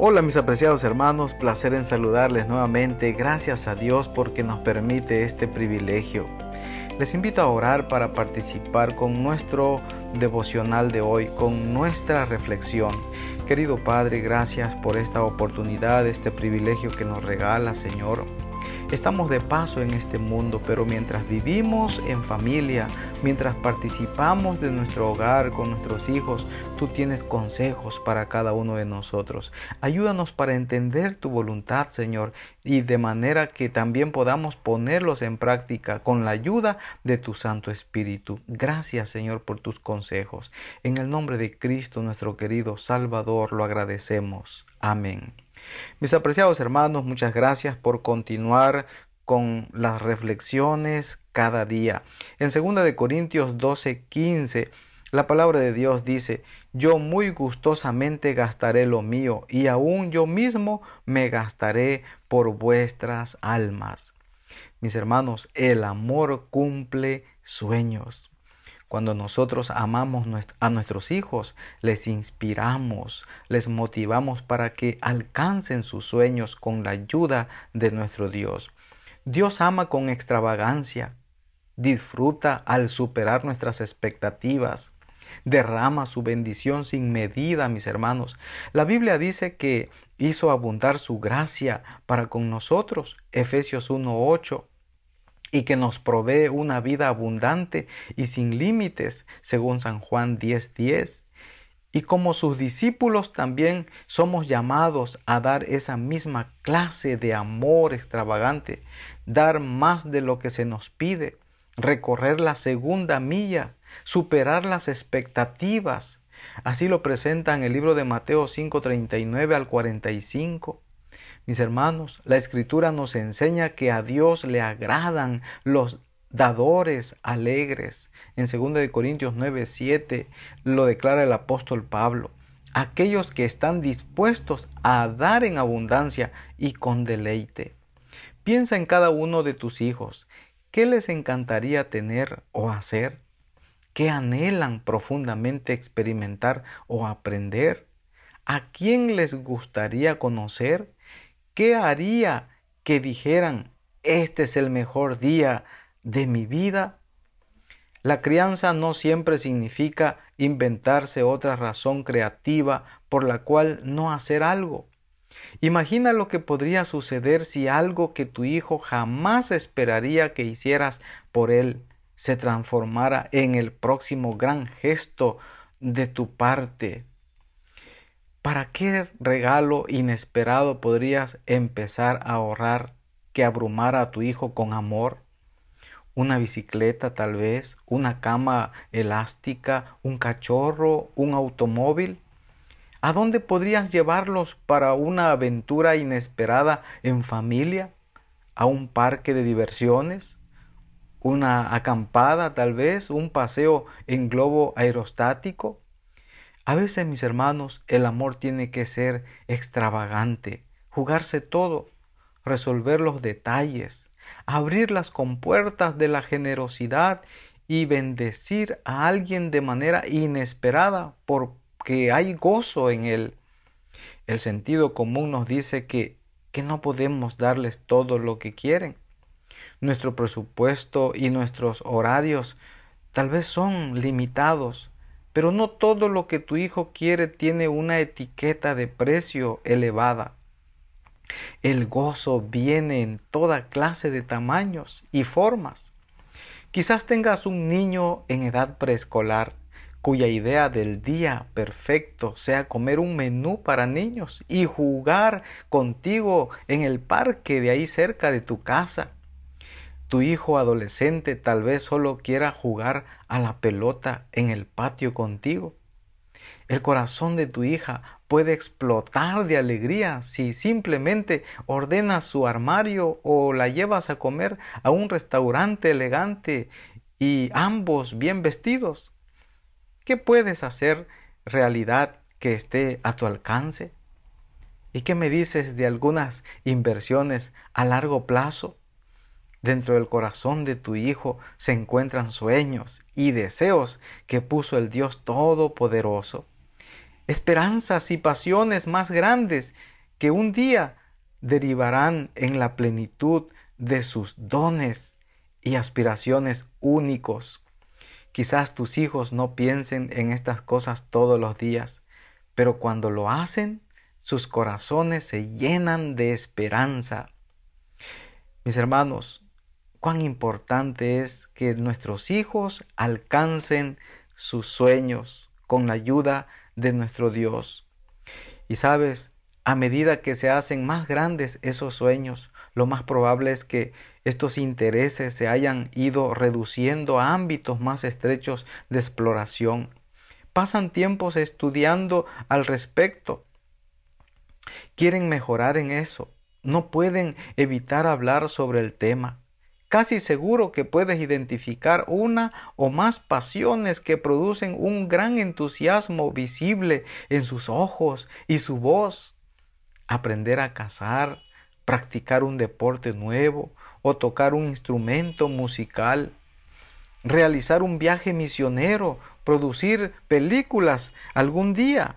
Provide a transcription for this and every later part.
Hola mis apreciados hermanos, placer en saludarles nuevamente. Gracias a Dios porque nos permite este privilegio. Les invito a orar para participar con nuestro devocional de hoy, con nuestra reflexión. Querido Padre, gracias por esta oportunidad, este privilegio que nos regala, Señor. Estamos de paso en este mundo, pero mientras vivimos en familia, mientras participamos de nuestro hogar con nuestros hijos, tú tienes consejos para cada uno de nosotros. Ayúdanos para entender tu voluntad, Señor, y de manera que también podamos ponerlos en práctica con la ayuda de tu Santo Espíritu. Gracias, Señor, por tus consejos. En el nombre de Cristo, nuestro querido Salvador, lo agradecemos. Amén. Mis apreciados hermanos, muchas gracias por continuar con las reflexiones cada día. En 2 de Corintios 12, 15, la palabra de Dios dice, yo muy gustosamente gastaré lo mío y aún yo mismo me gastaré por vuestras almas. Mis hermanos, el amor cumple sueños. Cuando nosotros amamos a nuestros hijos, les inspiramos, les motivamos para que alcancen sus sueños con la ayuda de nuestro Dios. Dios ama con extravagancia, disfruta al superar nuestras expectativas, derrama su bendición sin medida, mis hermanos. La Biblia dice que hizo abundar su gracia para con nosotros, Efesios 1.8 y que nos provee una vida abundante y sin límites, según San Juan 10:10. Y como sus discípulos también somos llamados a dar esa misma clase de amor extravagante, dar más de lo que se nos pide, recorrer la segunda milla, superar las expectativas. Así lo presenta en el libro de Mateo 5:39 al 45. Mis hermanos, la escritura nos enseña que a Dios le agradan los dadores alegres. En 2 Corintios 9, 7 lo declara el apóstol Pablo. Aquellos que están dispuestos a dar en abundancia y con deleite. Piensa en cada uno de tus hijos. ¿Qué les encantaría tener o hacer? ¿Qué anhelan profundamente experimentar o aprender? ¿A quién les gustaría conocer? ¿Qué haría que dijeran, este es el mejor día de mi vida? La crianza no siempre significa inventarse otra razón creativa por la cual no hacer algo. Imagina lo que podría suceder si algo que tu hijo jamás esperaría que hicieras por él se transformara en el próximo gran gesto de tu parte ¿Para qué regalo inesperado podrías empezar a ahorrar que abrumara a tu hijo con amor? Una bicicleta tal vez, una cama elástica, un cachorro, un automóvil. ¿A dónde podrías llevarlos para una aventura inesperada en familia? ¿A un parque de diversiones? ¿Una acampada tal vez? ¿Un paseo en globo aerostático? A veces, mis hermanos, el amor tiene que ser extravagante, jugarse todo, resolver los detalles, abrir las compuertas de la generosidad y bendecir a alguien de manera inesperada porque hay gozo en él. El sentido común nos dice que, que no podemos darles todo lo que quieren. Nuestro presupuesto y nuestros horarios tal vez son limitados, pero no todo lo que tu hijo quiere tiene una etiqueta de precio elevada. El gozo viene en toda clase de tamaños y formas. Quizás tengas un niño en edad preescolar cuya idea del día perfecto sea comer un menú para niños y jugar contigo en el parque de ahí cerca de tu casa. Tu hijo adolescente tal vez solo quiera jugar a la pelota en el patio contigo. El corazón de tu hija puede explotar de alegría si simplemente ordenas su armario o la llevas a comer a un restaurante elegante y ambos bien vestidos. ¿Qué puedes hacer realidad que esté a tu alcance? ¿Y qué me dices de algunas inversiones a largo plazo? Dentro del corazón de tu Hijo se encuentran sueños y deseos que puso el Dios Todopoderoso. esperanzas y pasiones más grandes que un día derivarán en la plenitud de sus dones y aspiraciones únicos. Quizás tus hijos no piensen en estas cosas todos los días, pero cuando lo hacen, sus corazones se llenan de esperanza. Mis hermanos, cuán importante es que nuestros hijos alcancen sus sueños con la ayuda de nuestro Dios. Y sabes, a medida que se hacen más grandes esos sueños, lo más probable es que estos intereses se hayan ido reduciendo a ámbitos más estrechos de exploración. Pasan tiempos estudiando al respecto. Quieren mejorar en eso. No pueden evitar hablar sobre el tema. Casi seguro que puedes identificar una o más pasiones que producen un gran entusiasmo visible en sus ojos y su voz. Aprender a cazar, practicar un deporte nuevo o tocar un instrumento musical, realizar un viaje misionero, producir películas algún día.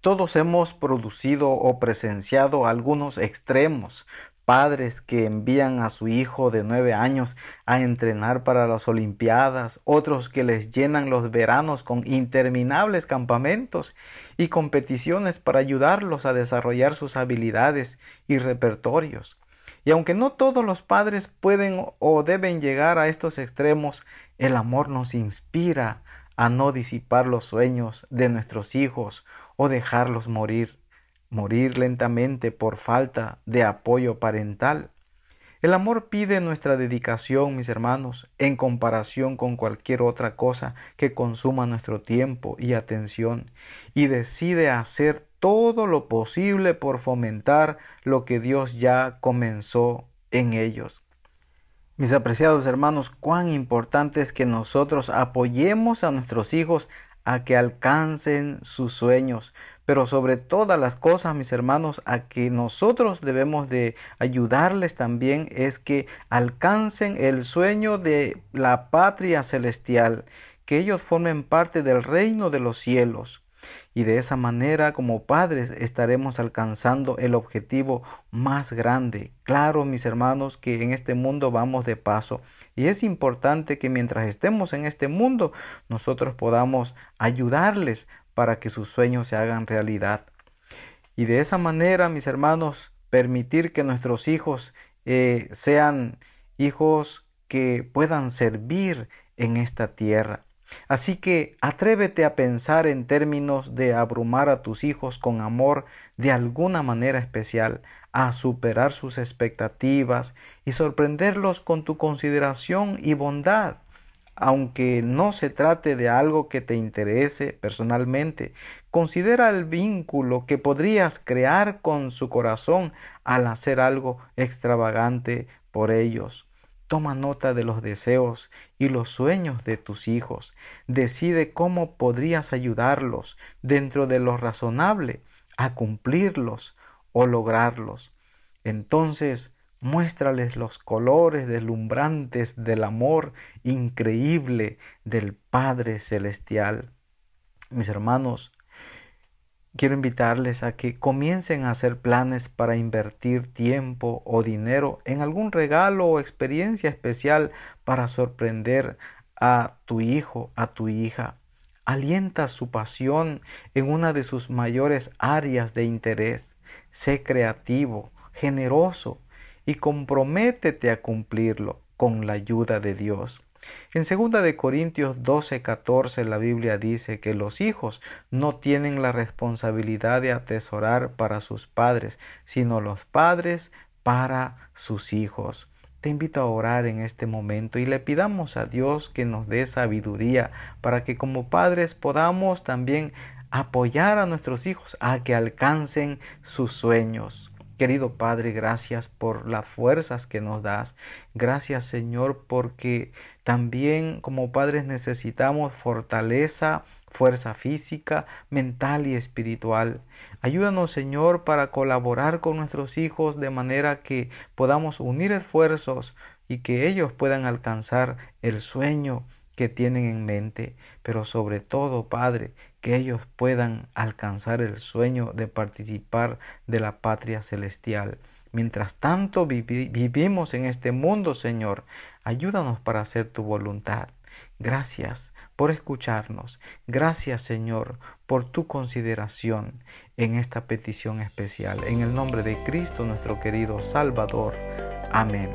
Todos hemos producido o presenciado algunos extremos, padres que envían a su hijo de nueve años a entrenar para las Olimpiadas, otros que les llenan los veranos con interminables campamentos y competiciones para ayudarlos a desarrollar sus habilidades y repertorios. Y aunque no todos los padres pueden o deben llegar a estos extremos, el amor nos inspira a no disipar los sueños de nuestros hijos o dejarlos morir morir lentamente por falta de apoyo parental. El amor pide nuestra dedicación, mis hermanos, en comparación con cualquier otra cosa que consuma nuestro tiempo y atención, y decide hacer todo lo posible por fomentar lo que Dios ya comenzó en ellos. Mis apreciados hermanos, cuán importante es que nosotros apoyemos a nuestros hijos a que alcancen sus sueños, pero sobre todas las cosas, mis hermanos, a que nosotros debemos de ayudarles también es que alcancen el sueño de la patria celestial, que ellos formen parte del reino de los cielos. Y de esa manera, como padres, estaremos alcanzando el objetivo más grande. Claro, mis hermanos, que en este mundo vamos de paso. Y es importante que mientras estemos en este mundo, nosotros podamos ayudarles para que sus sueños se hagan realidad. Y de esa manera, mis hermanos, permitir que nuestros hijos eh, sean hijos que puedan servir en esta tierra. Así que atrévete a pensar en términos de abrumar a tus hijos con amor de alguna manera especial, a superar sus expectativas y sorprenderlos con tu consideración y bondad aunque no se trate de algo que te interese personalmente, considera el vínculo que podrías crear con su corazón al hacer algo extravagante por ellos. Toma nota de los deseos y los sueños de tus hijos. Decide cómo podrías ayudarlos dentro de lo razonable a cumplirlos o lograrlos. Entonces, Muéstrales los colores deslumbrantes del amor increíble del Padre Celestial. Mis hermanos, quiero invitarles a que comiencen a hacer planes para invertir tiempo o dinero en algún regalo o experiencia especial para sorprender a tu hijo, a tu hija. Alienta su pasión en una de sus mayores áreas de interés. Sé creativo, generoso, y comprométete a cumplirlo con la ayuda de Dios. En 2 de Corintios 12, 14 la Biblia dice que los hijos no tienen la responsabilidad de atesorar para sus padres, sino los padres para sus hijos. Te invito a orar en este momento y le pidamos a Dios que nos dé sabiduría para que como padres podamos también apoyar a nuestros hijos a que alcancen sus sueños. Querido Padre, gracias por las fuerzas que nos das. Gracias Señor porque también como padres necesitamos fortaleza, fuerza física, mental y espiritual. Ayúdanos Señor para colaborar con nuestros hijos de manera que podamos unir esfuerzos y que ellos puedan alcanzar el sueño que tienen en mente, pero sobre todo, Padre, que ellos puedan alcanzar el sueño de participar de la patria celestial. Mientras tanto vivimos en este mundo, Señor, ayúdanos para hacer tu voluntad. Gracias por escucharnos. Gracias, Señor, por tu consideración en esta petición especial. En el nombre de Cristo, nuestro querido Salvador. Amén.